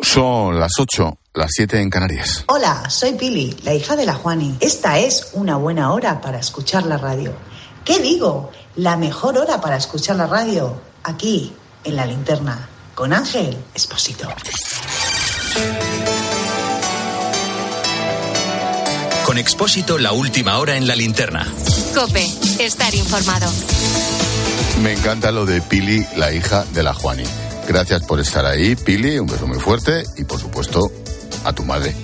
Son las 8, las 7 en Canarias. Hola, soy Pili, la hija de la Juani. Esta es una buena hora para escuchar la radio. ¿Qué digo? La mejor hora para escuchar la radio. Aquí, en la linterna, con Ángel Esposito. Con Expósito, la última hora en la linterna. Cope, estar informado. Me encanta lo de Pili, la hija de la Juani. Gracias por estar ahí, Pili, un beso muy fuerte y por supuesto a tu madre,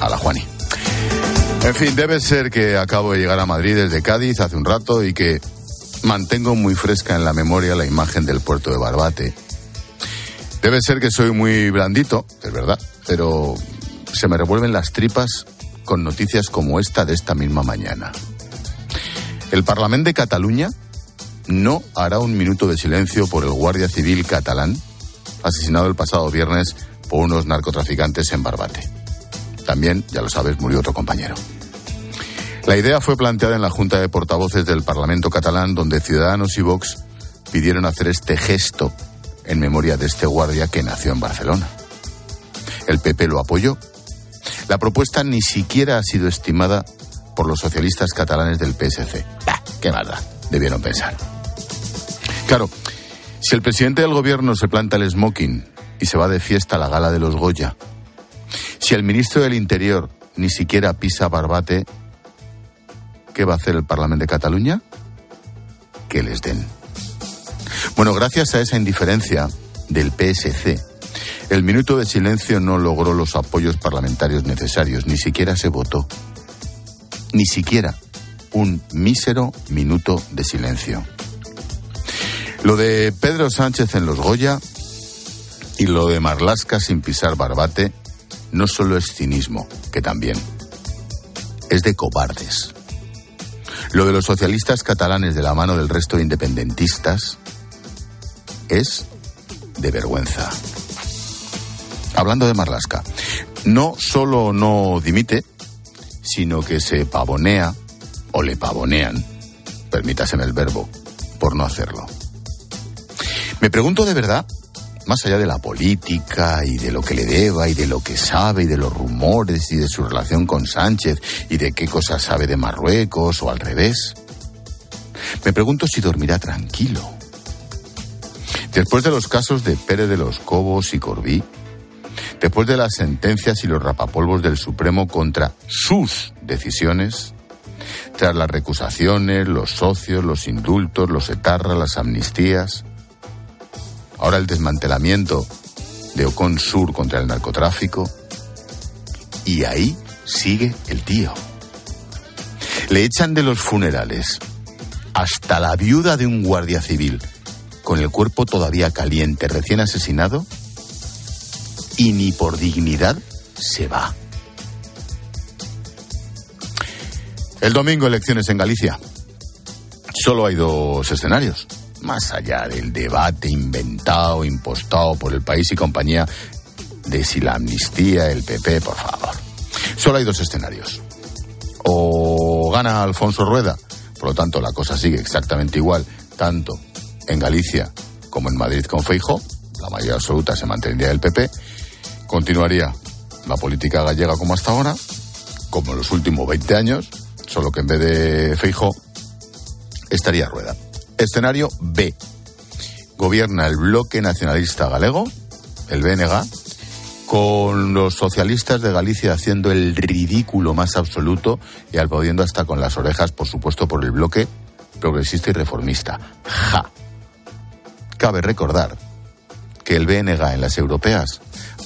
a la Juani. En fin, debe ser que acabo de llegar a Madrid desde Cádiz hace un rato y que mantengo muy fresca en la memoria la imagen del puerto de Barbate. Debe ser que soy muy blandito, es verdad, pero se me revuelven las tripas con noticias como esta de esta misma mañana. El Parlamento de Cataluña no hará un minuto de silencio por el guardia civil catalán asesinado el pasado viernes por unos narcotraficantes en Barbate. También, ya lo sabes, murió otro compañero. La idea fue planteada en la Junta de Portavoces del Parlamento catalán, donde Ciudadanos y Vox pidieron hacer este gesto en memoria de este guardia que nació en Barcelona. El PP lo apoyó. La propuesta ni siquiera ha sido estimada por los socialistas catalanes del PSC. ¡Qué maldad! Debieron pensar. Claro, si el presidente del gobierno se planta el smoking y se va de fiesta a la gala de los Goya, si el ministro del Interior ni siquiera pisa Barbate, ¿qué va a hacer el Parlamento de Cataluña? Que les den. Bueno, gracias a esa indiferencia del PSC, el minuto de silencio no logró los apoyos parlamentarios necesarios, ni siquiera se votó. Ni siquiera un mísero minuto de silencio. Lo de Pedro Sánchez en los Goya y lo de Marlasca sin pisar barbate no solo es cinismo, que también, es de cobardes. Lo de los socialistas catalanes de la mano del resto de independentistas es de vergüenza. Hablando de Marlasca, no solo no dimite, sino que se pavonea o le pavonean, permítaseme el verbo, por no hacerlo. Me pregunto de verdad, más allá de la política y de lo que le deba y de lo que sabe y de los rumores y de su relación con Sánchez y de qué cosas sabe de Marruecos o al revés, me pregunto si dormirá tranquilo. Después de los casos de Pérez de los Cobos y Corbí, después de las sentencias y los rapapolvos del Supremo contra sus decisiones, tras las recusaciones, los socios, los indultos, los etarras, las amnistías, ahora el desmantelamiento de Ocon Sur contra el narcotráfico, y ahí sigue el tío. Le echan de los funerales hasta la viuda de un guardia civil con el cuerpo todavía caliente, recién asesinado, y ni por dignidad se va. El domingo elecciones en Galicia. Solo hay dos escenarios. Más allá del debate inventado, impostado por el país y compañía de si la amnistía, el PP, por favor. Solo hay dos escenarios. O gana Alfonso Rueda, por lo tanto la cosa sigue exactamente igual, tanto en Galicia como en Madrid con Feijo, la mayoría absoluta se mantendría el PP, continuaría la política gallega como hasta ahora, como en los últimos 20 años, solo que en vez de Feijo estaría Rueda. Escenario B. Gobierna el bloque nacionalista galego, el BNG, con los socialistas de Galicia haciendo el ridículo más absoluto y aplaudiendo hasta con las orejas, por supuesto, por el bloque progresista y reformista. ¡Ja! Cabe recordar que el BNG en las europeas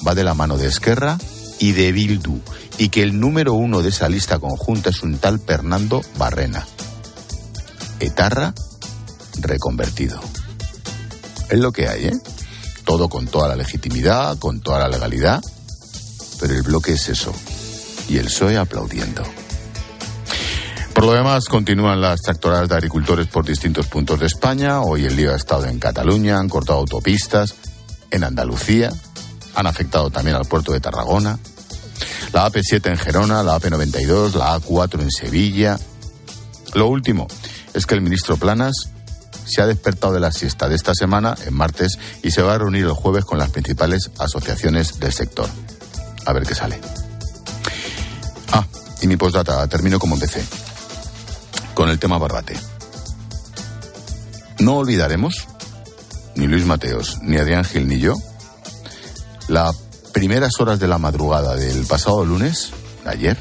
va de la mano de Esquerra y de Bildu y que el número uno de esa lista conjunta es un tal Fernando Barrena. Etarra reconvertido. Es lo que hay, ¿eh? Todo con toda la legitimidad, con toda la legalidad, pero el bloque es eso. Y el PSOE aplaudiendo. Por lo demás, continúan las tractoradas de agricultores por distintos puntos de España. Hoy el lío ha estado en Cataluña, han cortado autopistas, en Andalucía, han afectado también al puerto de Tarragona. La AP7 en Gerona, la AP92, la A4 en Sevilla. Lo último es que el ministro Planas se ha despertado de la siesta de esta semana, en martes, y se va a reunir el jueves con las principales asociaciones del sector. A ver qué sale. Ah, y mi postdata, termino como empecé, con el tema Barbate. No olvidaremos, ni Luis Mateos, ni Adrián Gil, ni yo, las primeras horas de la madrugada del pasado lunes, ayer,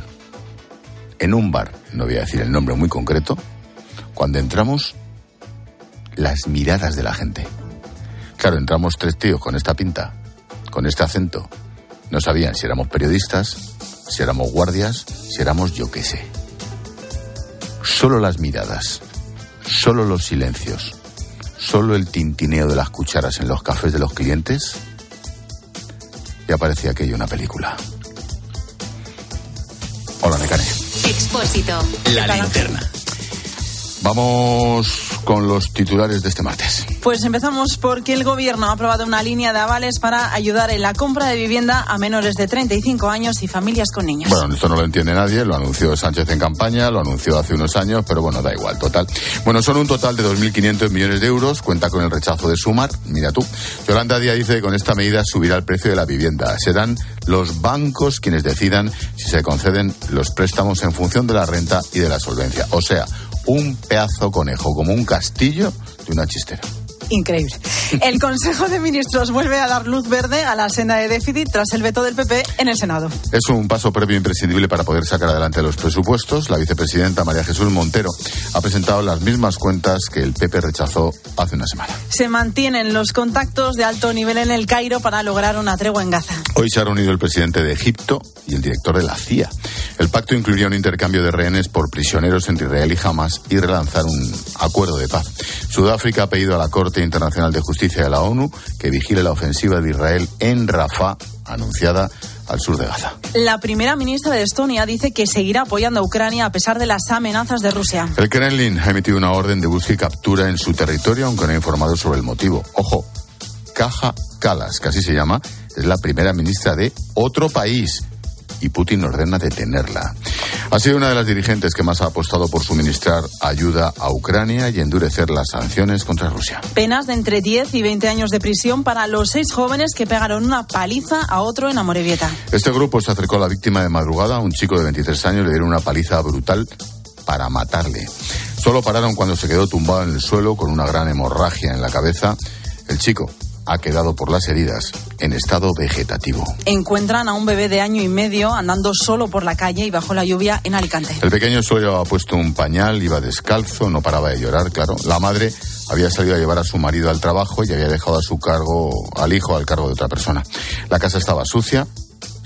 en un bar, no voy a decir el nombre muy concreto, cuando entramos, las miradas de la gente. Claro, entramos tres tíos con esta pinta, con este acento. No sabían si éramos periodistas, si éramos guardias, si éramos yo qué sé. Solo las miradas, solo los silencios, solo el tintineo de las cucharas en los cafés de los clientes, y parecía aquello una película. Hola, Mecane. Expósito. La linterna. Vamos con los titulares de este martes. Pues empezamos porque el gobierno ha aprobado una línea de avales para ayudar en la compra de vivienda a menores de 35 años y familias con niños. Bueno, esto no lo entiende nadie, lo anunció Sánchez en campaña, lo anunció hace unos años, pero bueno, da igual, total. Bueno, son un total de 2.500 millones de euros, cuenta con el rechazo de Sumar, mira tú. Yolanda Díaz dice que con esta medida subirá el precio de la vivienda. Serán los bancos quienes decidan si se conceden los préstamos en función de la renta y de la solvencia. O sea, un pedazo conejo, como un castillo de una chistera. Increíble. El Consejo de Ministros vuelve a dar luz verde a la senda de déficit tras el veto del PP en el Senado. Es un paso previo imprescindible para poder sacar adelante los presupuestos. La vicepresidenta María Jesús Montero ha presentado las mismas cuentas que el PP rechazó hace una semana. Se mantienen los contactos de alto nivel en el Cairo para lograr una tregua en Gaza. Hoy se ha reunido el presidente de Egipto y el director de la CIA. El pacto incluiría un intercambio de rehenes por prisioneros entre Israel y Hamas y relanzar un acuerdo de paz. Sudáfrica ha pedido a la Corte Internacional de Justicia de la ONU que vigile la ofensiva de Israel en Rafah, anunciada al sur de Gaza. La primera ministra de Estonia dice que seguirá apoyando a Ucrania a pesar de las amenazas de Rusia. El Kremlin ha emitido una orden de búsqueda y captura en su territorio, aunque no ha informado sobre el motivo. Ojo, Caja Kalas, que así se llama, es la primera ministra de otro país y Putin ordena detenerla. Ha sido una de las dirigentes que más ha apostado por suministrar ayuda a Ucrania y endurecer las sanciones contra Rusia. Penas de entre 10 y 20 años de prisión para los seis jóvenes que pegaron una paliza a otro en Amorebieta. Este grupo se acercó a la víctima de madrugada, un chico de 23 años, le dieron una paliza brutal para matarle. Solo pararon cuando se quedó tumbado en el suelo con una gran hemorragia en la cabeza. El chico ha quedado por las heridas en estado vegetativo. Encuentran a un bebé de año y medio andando solo por la calle y bajo la lluvia en Alicante. El pequeño solo ha puesto un pañal, iba descalzo, no paraba de llorar, claro. La madre había salido a llevar a su marido al trabajo y había dejado a su cargo, al hijo al cargo de otra persona. La casa estaba sucia,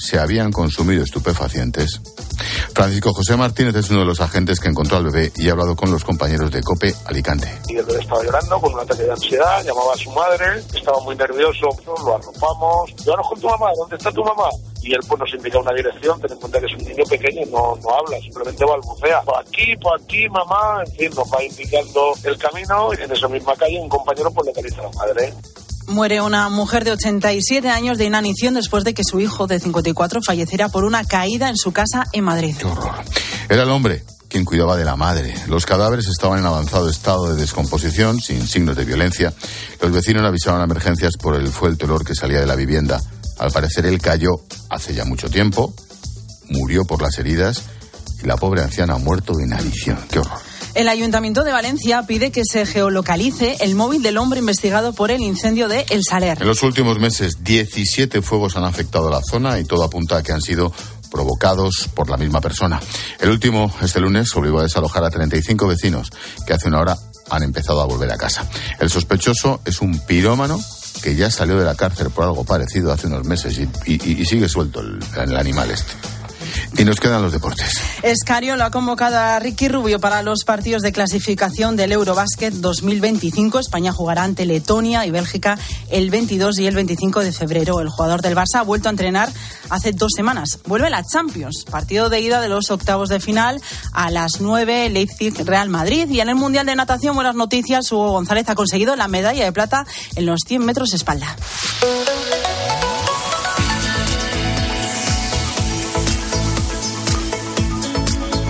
se habían consumido estupefacientes. Francisco José Martínez es uno de los agentes que encontró al bebé y ha hablado con los compañeros de COPE Alicante. Y el bebé estaba llorando con un ataque de ansiedad, llamaba a su madre, estaba muy nervioso, lo arropamos. Llévanos con tu mamá, ¿dónde está tu mamá? y él pues nos indica una dirección, ten en cuenta que es un niño pequeño, no, no habla, simplemente balbucea. Por aquí, por aquí, mamá, en fin, nos va indicando el camino y en esa misma calle un compañero pues localiza a la madre. Muere una mujer de 87 años de inanición después de que su hijo de 54 falleciera por una caída en su casa en Madrid. Qué horror. Era el hombre quien cuidaba de la madre. Los cadáveres estaban en avanzado estado de descomposición, sin signos de violencia. Los vecinos avisaron a emergencias por el fuerte olor que salía de la vivienda. Al parecer él cayó hace ya mucho tiempo, murió por las heridas y la pobre anciana ha muerto de inanición. Qué horror. El Ayuntamiento de Valencia pide que se geolocalice el móvil del hombre investigado por el incendio de El Saler. En los últimos meses, 17 fuegos han afectado la zona y todo apunta a que han sido provocados por la misma persona. El último, este lunes, obligó a desalojar a 35 vecinos que hace una hora han empezado a volver a casa. El sospechoso es un pirómano que ya salió de la cárcel por algo parecido hace unos meses y, y, y sigue suelto el, el animal este. Y nos quedan los deportes. Escario lo ha convocado a Ricky Rubio para los partidos de clasificación del Eurobásquet 2025. España jugará ante Letonia y Bélgica el 22 y el 25 de febrero. El jugador del Barça ha vuelto a entrenar hace dos semanas. Vuelve la Champions, partido de ida de los octavos de final a las 9 Leipzig-Real Madrid. Y en el Mundial de Natación, buenas noticias, Hugo González ha conseguido la medalla de plata en los 100 metros espalda.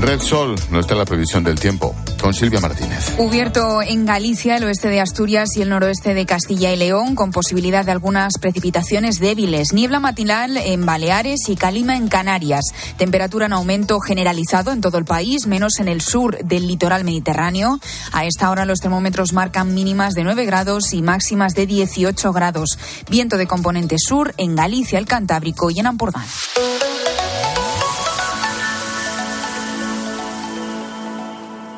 Red Sol, no está la previsión del tiempo. Con Silvia Martínez. Cubierto en Galicia, el oeste de Asturias y el noroeste de Castilla y León, con posibilidad de algunas precipitaciones débiles. Niebla matinal en Baleares y calima en Canarias. Temperatura en aumento generalizado en todo el país, menos en el sur del litoral mediterráneo. A esta hora los termómetros marcan mínimas de 9 grados y máximas de 18 grados. Viento de componente sur en Galicia, el Cantábrico y en Ampurdán.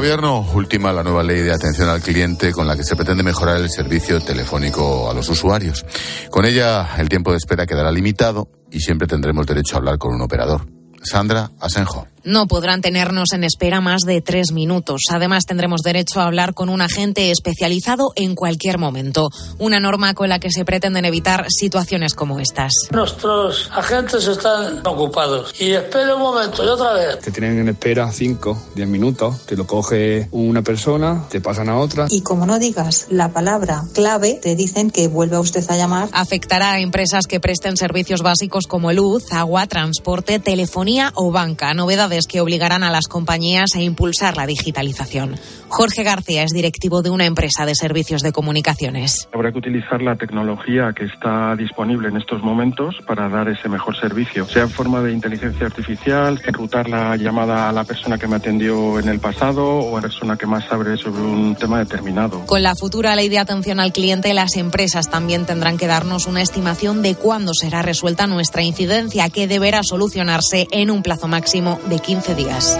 gobierno ultima la nueva ley de atención al cliente con la que se pretende mejorar el servicio telefónico a los usuarios. Con ella el tiempo de espera quedará limitado y siempre tendremos derecho a hablar con un operador. Sandra Asenjo no podrán tenernos en espera más de tres minutos. Además, tendremos derecho a hablar con un agente especializado en cualquier momento. Una norma con la que se pretenden evitar situaciones como estas. Nuestros agentes están ocupados. Y espera un momento, y otra vez. Te tienen en espera cinco, diez minutos. Te lo coge una persona, te pasan a otra. Y como no digas la palabra clave, te dicen que vuelva usted a llamar. Afectará a empresas que presten servicios básicos como luz, agua, transporte, telefonía o banca. Novedad que obligarán a las compañías a impulsar la digitalización. Jorge García es directivo de una empresa de servicios de comunicaciones. Habrá que utilizar la tecnología que está disponible en estos momentos para dar ese mejor servicio, sea en forma de inteligencia artificial, enrutar la llamada a la persona que me atendió en el pasado o a la persona que más sabe sobre un tema determinado. Con la futura ley de atención al cliente, las empresas también tendrán que darnos una estimación de cuándo será resuelta nuestra incidencia, que deberá solucionarse en un plazo máximo de 15 días.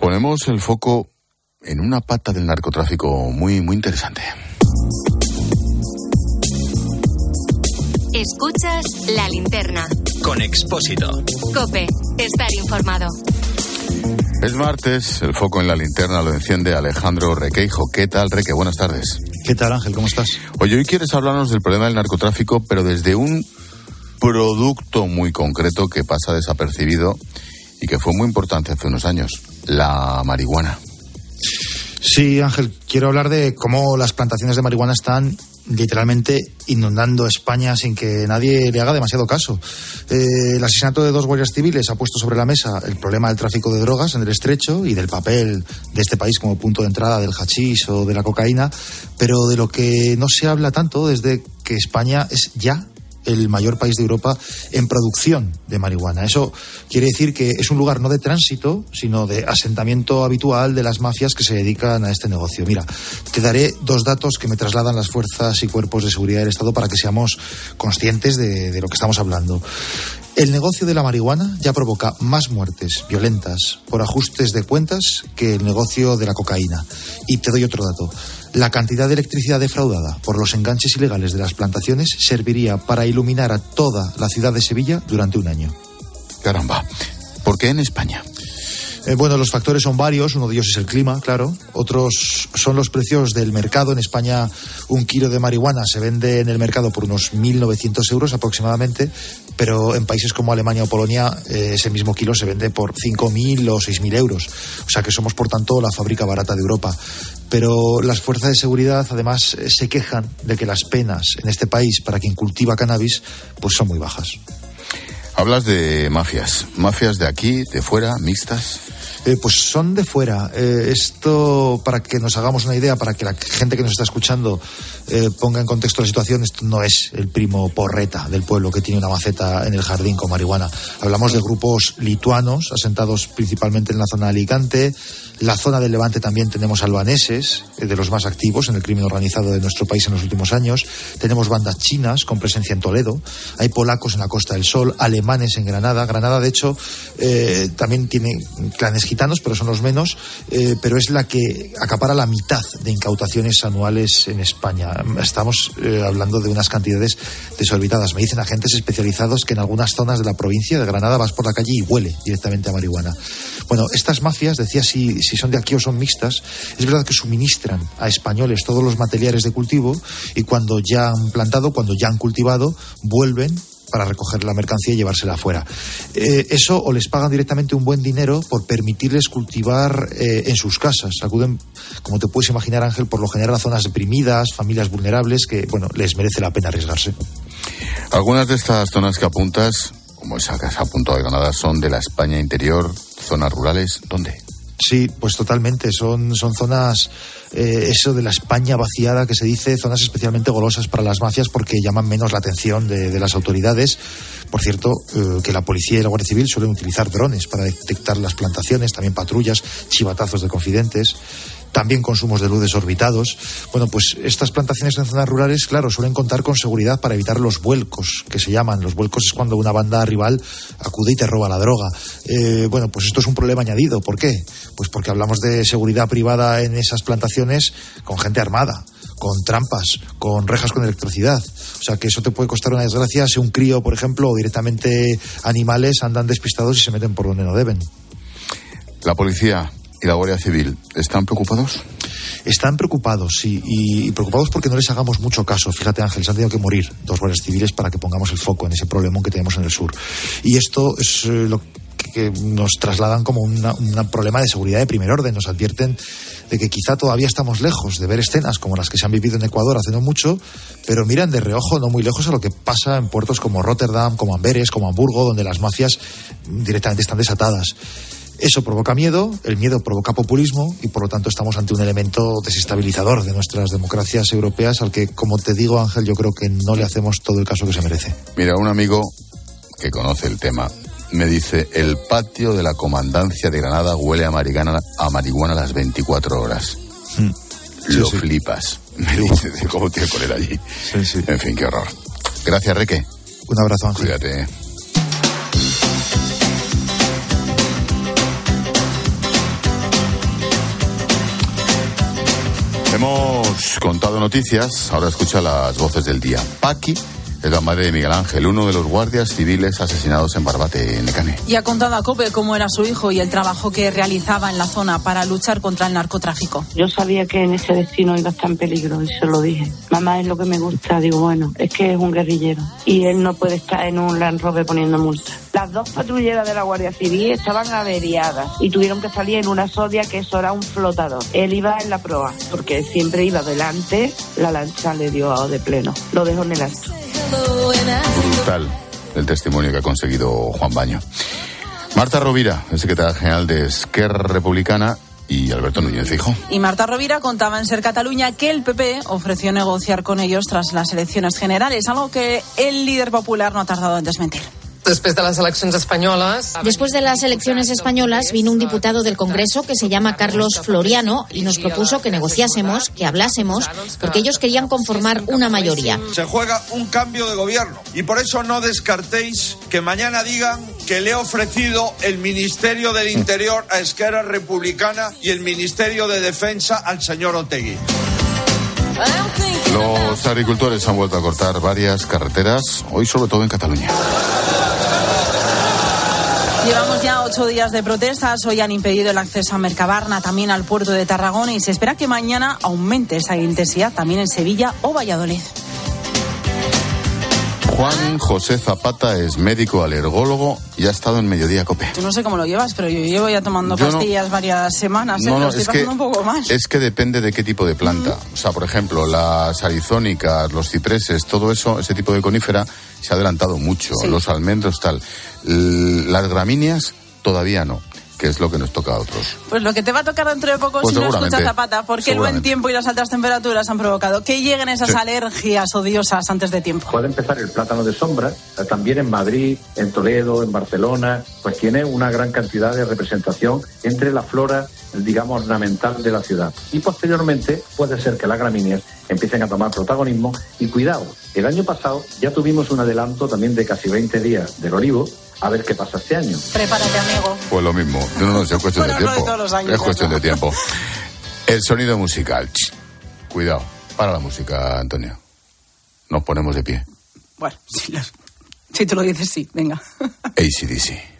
Ponemos el foco en una pata del narcotráfico muy, muy interesante. Escuchas la linterna. Con Expósito. Cope, estar informado. Es martes, el foco en la linterna lo enciende Alejandro Requeijo. ¿Qué tal, Reque? Buenas tardes. ¿Qué tal, Ángel? ¿Cómo estás? Oye, hoy quieres hablarnos del problema del narcotráfico, pero desde un producto muy concreto que pasa desapercibido y que fue muy importante hace unos años, la marihuana. Sí, Ángel, quiero hablar de cómo las plantaciones de marihuana están literalmente inundando España sin que nadie le haga demasiado caso. Eh, el asesinato de dos guardias civiles ha puesto sobre la mesa el problema del tráfico de drogas en el estrecho y del papel de este país como punto de entrada del hachís o de la cocaína, pero de lo que no se habla tanto desde que España es ya el mayor país de Europa en producción de marihuana. Eso quiere decir que es un lugar no de tránsito, sino de asentamiento habitual de las mafias que se dedican a este negocio. Mira, te daré dos datos que me trasladan las fuerzas y cuerpos de seguridad del Estado para que seamos conscientes de, de lo que estamos hablando. El negocio de la marihuana ya provoca más muertes violentas por ajustes de cuentas que el negocio de la cocaína. Y te doy otro dato. La cantidad de electricidad defraudada por los enganches ilegales de las plantaciones serviría para iluminar a toda la ciudad de Sevilla durante un año. Caramba, ¿por qué en España? Eh, bueno, los factores son varios. Uno de ellos es el clima, claro. Otros son los precios del mercado. En España, un kilo de marihuana se vende en el mercado por unos 1.900 euros aproximadamente, pero en países como Alemania o Polonia, eh, ese mismo kilo se vende por 5.000 o 6.000 euros. O sea que somos, por tanto, la fábrica barata de Europa pero las fuerzas de seguridad además eh, se quejan de que las penas en este país para quien cultiva cannabis pues son muy bajas. Hablas de mafias, mafias de aquí, de fuera, mixtas. Eh, pues son de fuera. Eh, esto, para que nos hagamos una idea, para que la gente que nos está escuchando eh, ponga en contexto la situación, esto no es el primo porreta del pueblo que tiene una maceta en el jardín con marihuana. Hablamos de grupos lituanos, asentados principalmente en la zona de Alicante. La zona del Levante también tenemos albaneses, de los más activos en el crimen organizado de nuestro país en los últimos años. Tenemos bandas chinas con presencia en Toledo. Hay polacos en la Costa del Sol, alemanes en Granada. Granada, de hecho, también tiene clanes pero son los menos, eh, pero es la que acapara la mitad de incautaciones anuales en España. Estamos eh, hablando de unas cantidades desorbitadas. Me dicen agentes especializados que en algunas zonas de la provincia de Granada vas por la calle y huele directamente a marihuana. Bueno, estas mafias, decía si, si son de aquí o son mixtas, es verdad que suministran a españoles todos los materiales de cultivo y cuando ya han plantado, cuando ya han cultivado, vuelven para recoger la mercancía y llevársela afuera. Eh, eso o les pagan directamente un buen dinero por permitirles cultivar eh, en sus casas. Acuden, como te puedes imaginar, Ángel, por lo general a zonas deprimidas, familias vulnerables, que, bueno, les merece la pena arriesgarse. Algunas de estas zonas que apuntas, como esa que has apuntado de Granada, son de la España interior, zonas rurales, ¿dónde? Sí, pues totalmente. Son, son zonas, eh, eso de la España vaciada que se dice, zonas especialmente golosas para las mafias porque llaman menos la atención de, las autoridades. Por cierto, eh, que la policía y la Guardia Civil suelen utilizar drones para detectar las plantaciones, también patrullas, chivatazos de confidentes también consumos de luz desorbitados. Bueno, pues estas plantaciones en zonas rurales, claro, suelen contar con seguridad para evitar los vuelcos, que se llaman. Los vuelcos es cuando una banda rival acude y te roba la droga. Eh, bueno, pues esto es un problema añadido. ¿Por qué? Pues porque hablamos de seguridad privada en esas plantaciones con gente armada con trampas, con rejas con electricidad. O sea que eso te puede costar una desgracia si un crío, por ejemplo, o directamente animales andan despistados y se meten por donde no deben. La policía y Civil están preocupados? Están preocupados, sí, y, preocupados porque no les hagamos mucho caso. Fíjate, Ángel, se han tenido que morir dos guardias civiles para que pongamos el foco en ese problema que tenemos en el sur. Y esto es eh, lo que nos trasladan como un problema de seguridad de primer orden. Nos advierten de que quizá todavía estamos lejos de ver escenas como las que se han vivido en Ecuador hace no mucho, pero miran de reojo no muy lejos a lo que pasa en puertos como Rotterdam, como Amberes, como Hamburgo, donde las mafias directamente están desatadas. Eso provoca miedo, el miedo provoca populismo y por lo tanto estamos ante un elemento desestabilizador de nuestras democracias europeas al que, como te digo Ángel, yo creo que no le hacemos todo el caso que se merece. Mira, un amigo que conoce el tema me dice, el patio de la comandancia de Granada huele a marihuana a, marihuana las 24 horas. Hmm. Lo flipas. Me dice de cómo tiene que poner allí. En fin, qué horror. Gracias, Reque. Un abrazo, Ángel. Cuídate. Hemos contado noticias, ahora escucha las voces del día. Paqui es la madre de Miguel Ángel, uno de los guardias civiles asesinados en Barbate, en Necane. Y ha contado a COPE cómo era su hijo y el trabajo que realizaba en la zona para luchar contra el narcotráfico. Yo sabía que en ese destino iba a estar en peligro y se lo dije. Mamá es lo que me gusta. Digo, bueno, es que es un guerrillero y él no puede estar en un Land Rover poniendo multas. Las dos patrulleras de la Guardia Civil estaban averiadas y tuvieron que salir en una sodia que eso era un flotador. Él iba en la proa porque siempre iba delante, la lancha le dio de pleno. Lo dejó en el alto. Brutal el testimonio que ha conseguido Juan Baño. Marta Rovira, secretaria general de Esquerra Republicana, y Alberto Núñez Fijo. Y Marta Rovira contaba en Ser Cataluña que el PP ofreció negociar con ellos tras las elecciones generales, algo que el líder popular no ha tardado en desmentir. Después de las elecciones españolas. Después de las elecciones españolas vino un diputado del Congreso que se llama Carlos Floriano y nos propuso que negociásemos, que hablásemos, porque ellos querían conformar una mayoría. Se juega un cambio de gobierno y por eso no descartéis que mañana digan que le he ofrecido el Ministerio del Interior a Esquerra Republicana y el Ministerio de Defensa al señor Otegui. Los agricultores han vuelto a cortar varias carreteras, hoy sobre todo en Cataluña. Llevamos ya ocho días de protestas. Hoy han impedido el acceso a Mercabarna, también al puerto de Tarragona y se espera que mañana aumente esa intensidad también en Sevilla o Valladolid. Juan José Zapata es médico alergólogo y ha estado en Mediodía Cope. Tú no sé cómo lo llevas, pero yo llevo ya tomando pastillas varias semanas. ¿eh? No, no, es que, un poco más. Es que depende de qué tipo de planta. O sea, por ejemplo, las arizónicas, los cipreses, todo eso, ese tipo de conífera, se ha adelantado mucho. Los almendros, tal. Las gramíneas, todavía no. Que es lo que nos toca a otros. Pues lo que te va a tocar dentro de poco Pues si no escuchas Zapata, porque el buen tiempo y las altas temperaturas han provocado que lleguen esas Sí. alergias odiosas antes de tiempo. Puede empezar el plátano de sombra, eh, también en Madrid, en Toledo, en Barcelona, pues tiene una gran cantidad de representación entre la flora, digamos, ornamental de la ciudad. Y posteriormente puede ser que las gramíneas empiecen a tomar protagonismo y cuidado. El año pasado ya tuvimos un adelanto también de casi 20 días del olivo, a ver qué pasa este año. Prepárate, amigo. Pues lo mismo. No, no, es cuestión Bueno, de no de tiempo. todos los años, es cuestión de tiempo. El sonido musical. Ch. Cuidado. Para la música, Antonio. Nos ponemos de pie. Bueno, si, lo- si tú lo dices, sí, venga. ACDC.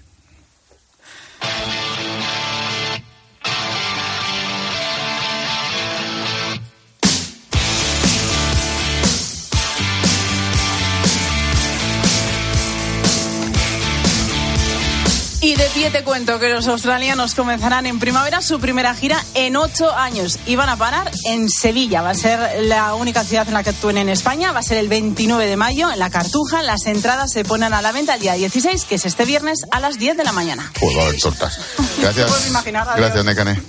Y de pie te cuento que los australianos comenzarán en primavera su primera gira en ocho años y van a parar en Sevilla. Va a ser la única ciudad en la que actúen en España. Va a ser el 29 de mayo en la Cartuja. Las entradas se ponen a la venta el día 16, que es este viernes a las 10 de la mañana. Pues va a haber tortas. Gracias. imaginar. Gracias, Necane.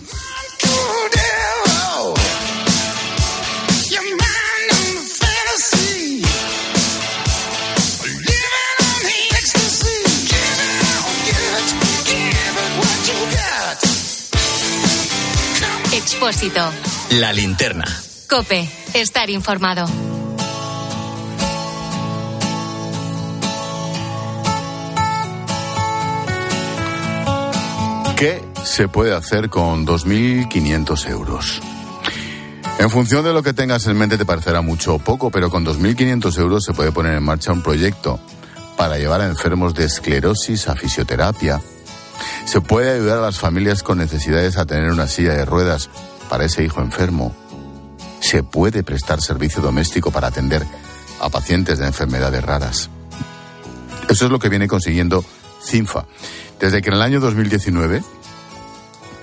Expósito. La linterna. Cope. Estar informado. ¿Qué se puede hacer con 2.500 euros? En función de lo que tengas en mente te parecerá mucho o poco, pero con 2.500 euros se puede poner en marcha un proyecto para llevar a enfermos de esclerosis a fisioterapia. Se puede ayudar a las familias con necesidades a tener una silla de ruedas para ese hijo enfermo. Se puede prestar servicio doméstico para atender a pacientes de enfermedades raras. Eso es lo que viene consiguiendo CINFA. Desde que en el año 2019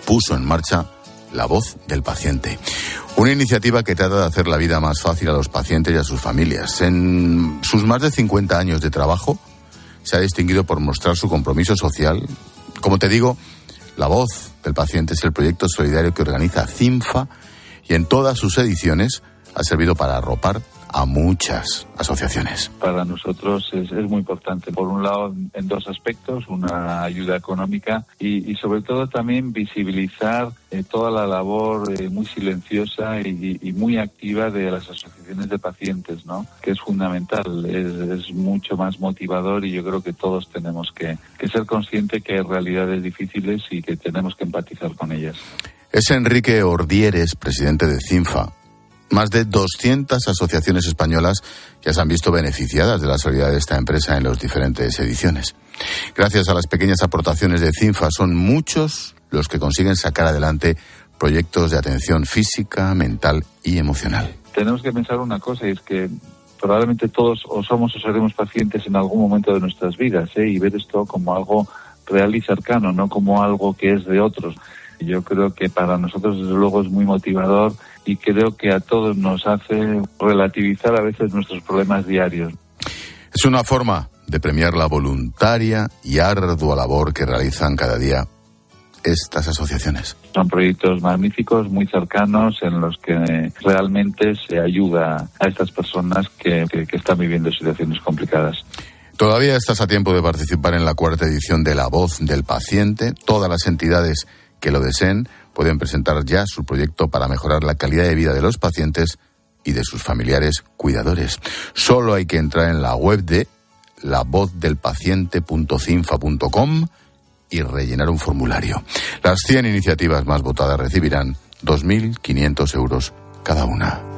puso en marcha La Voz del Paciente. Una iniciativa que trata de hacer la vida más fácil a los pacientes y a sus familias. En sus más de 50 años de trabajo se ha distinguido por mostrar su compromiso social. Como te digo, La Voz del Paciente es el proyecto solidario que organiza CINFA y en todas sus ediciones ha servido para arropar a muchas asociaciones. para nosotros es, es muy importante. Por un lado, en dos aspectos, una ayuda económica y, y sobre todo también visibilizar eh, toda la labor eh, muy silenciosa y, y muy activa de las asociaciones de pacientes, ¿no? Que es fundamental, es, es mucho más motivador y yo creo que todos tenemos que, que ser conscientes que hay realidades difíciles y que tenemos que empatizar con ellas. Es Enrique Ordieres, presidente de CINFA. Más de 200 asociaciones españolas ya se han visto beneficiadas de la solidaridad de esta empresa en las diferentes ediciones. Gracias a las pequeñas aportaciones de CINFA, son muchos los que consiguen sacar adelante proyectos de atención física, mental y emocional. tenemos que pensar una cosa y es que probablemente todos o somos o seremos pacientes en algún momento de nuestras vidas ¿eh? y ver esto como algo real y cercano, no como algo que es de otros. Yo creo que para nosotros desde luego es muy motivador y creo que a todos nos hace relativizar a veces nuestros problemas diarios. Es una forma de premiar la voluntaria y ardua labor que realizan cada día estas asociaciones. Son proyectos magníficos, muy cercanos, en los que realmente se ayuda a estas personas que, que- que están viviendo situaciones complicadas. Todavía estás a tiempo de participar en la cuarta edición de La Voz del Paciente. Todas las entidades que lo deseen pueden presentar ya su proyecto para mejorar la calidad de vida de los pacientes y de sus familiares cuidadores. Solo hay que entrar en la web de lavozdelpaciente.cinfa.com y rellenar un formulario. Las 100 iniciativas más votadas recibirán 2.500 euros cada una.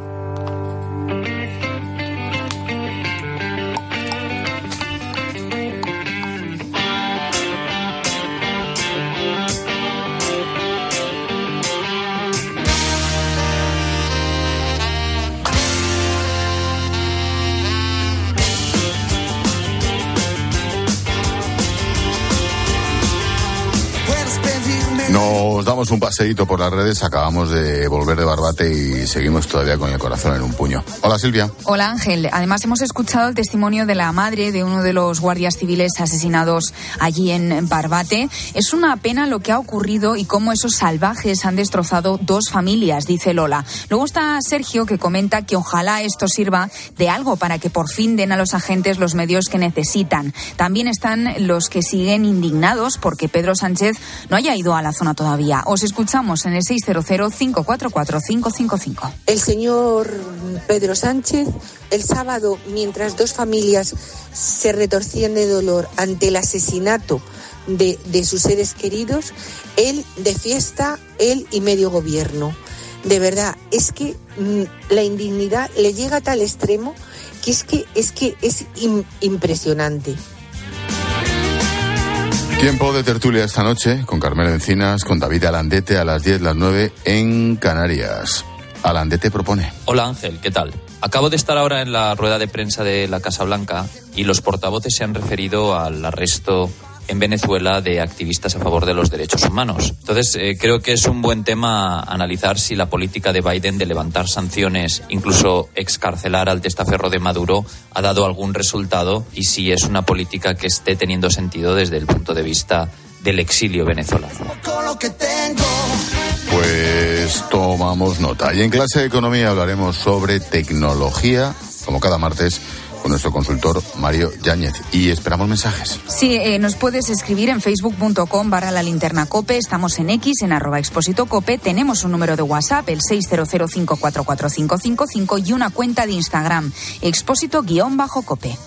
Damos un paseíto por las redes, acabamos de volver de Barbate y seguimos todavía con el corazón en un puño. Hola Silvia. Hola Ángel. Además hemos escuchado el testimonio de la madre de uno de los guardias civiles asesinados allí en Barbate. Es una pena lo que ha ocurrido y cómo esos salvajes han destrozado dos familias, dice Lola. Luego está Sergio que comenta que ojalá esto sirva de algo para que por fin den a los agentes los medios que necesitan. También están los que siguen indignados porque Pedro Sánchez no haya ido a la zona todavía. Os escuchamos en el 600-544-555. El señor Pedro Sánchez, el sábado, mientras dos familias se retorcían de dolor ante el asesinato de, sus seres queridos, él de fiesta, él y medio gobierno. De verdad, es que mm, la indignidad le llega a tal extremo que es que es, que es im- impresionante. Tiempo de tertulia esta noche con Carmelo Encinas, con David Alandete a las 10, las 9 en Canarias. Alandete propone. Hola Ángel, ¿qué tal? Acabo de estar ahora en la rueda de prensa de la Casa Blanca y los portavoces se han referido al arresto en Venezuela de activistas a favor de los derechos humanos. Entonces, eh, creo que es un buen tema analizar si la política de Biden de levantar sanciones, incluso excarcelar al testaferro de Maduro, ha dado algún resultado y si es una política que esté teniendo sentido desde el punto de vista del exilio venezolano. Pues tomamos nota. Y en clase de economía hablaremos sobre tecnología, como cada martes, con nuestro consultor Mario Yáñez. Y esperamos mensajes. Sí, eh, nos puedes escribir en facebook.com barra la linterna cope, estamos en X, en arroba expósito cope, tenemos un número de WhatsApp, el 600544555 y una cuenta de Instagram, expósito guion bajo cope.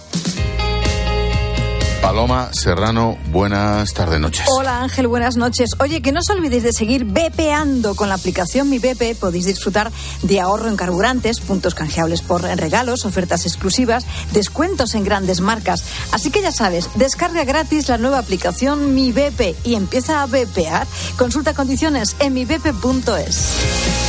Paloma Serrano, buenas tardes, noches. Hola Ángel, buenas noches. Oye, que no os olvidéis de seguir bepeando con la aplicación Mi Bepe. Podéis disfrutar de ahorro en carburantes, puntos canjeables por regalos, ofertas exclusivas, descuentos en grandes marcas. Así que ya sabes, descarga gratis la nueva aplicación Mi Bepe y empieza a bepear. Consulta condiciones en mibepe.es.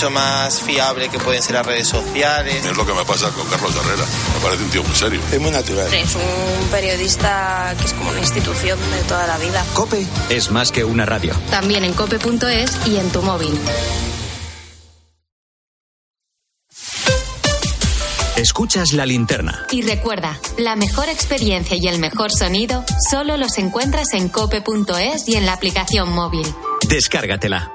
mucho más fiable que pueden ser las redes sociales. Es lo que me pasa con Carlos Herrera. Me parece un tío muy serio. Es muy natural. Es un periodista que es como una institución de toda la vida. Cope es más que una radio. También en cope.es y en tu móvil. Escuchas la linterna. Y recuerda, la mejor experiencia y el mejor sonido solo los encuentras en cope.es y en la aplicación móvil. Descárgatela.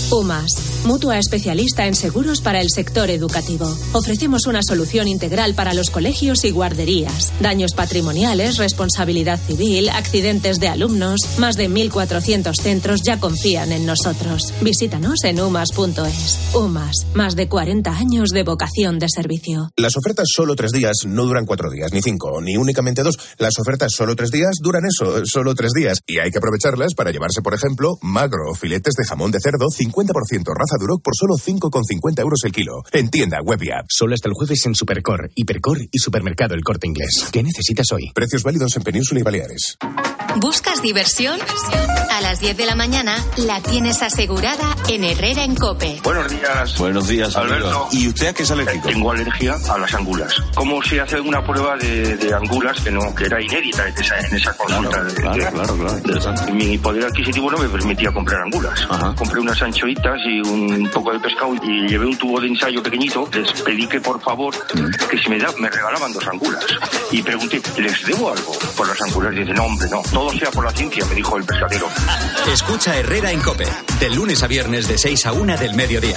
UMAS, mutua especialista en seguros para el sector educativo. Ofrecemos una solución integral para los colegios y guarderías. Daños patrimoniales, responsabilidad civil, accidentes de alumnos. Más de 1.400 centros ya confían en nosotros. Visítanos en umas.es. UMAS, más de 40 años de vocación de servicio. Las ofertas solo tres días no duran cuatro días, ni cinco, ni únicamente dos. Las ofertas solo tres días duran eso, solo tres días. Y hay que aprovecharlas para llevarse, por ejemplo, magro filetes de jamón de cerdo 50% raza raza Duroc por solo 5,50 euros el kilo. En tienda web y app. Solo hasta el jueves en Supercor, Hipercor y Supermercado El Corte Inglés. ¿Qué necesitas hoy? Precios válidos en Península y Baleares. ¿Buscas diversión? A las 10 de la mañana la tienes asegurada en Herrera en Cope. Buenos días. Buenos días, Alberto. amigo. ¿Y usted a qué es alérgico? Tengo alergia a las angulas. ¿Cómo se hace una prueba de, de angulas que no que era inédita en esa, en esa consulta? de- claro, de- claro, claro, interesante. Mi poder adquisitivo no me permitía comprar angulas. Compré unas anchoitas y un poco de pescado y llevé un tubo de ensayo pequeñito. Les pedí que por favor que si me, da, me regalaban dos angulas. Y pregunté, ¿les debo algo por las angulas? Y dice, no, hombre, no. Todo sea por la ciencia, me dijo el pescadero. Escucha Herrera en Cope, de lunes a viernes de 6 a 1 del mediodía.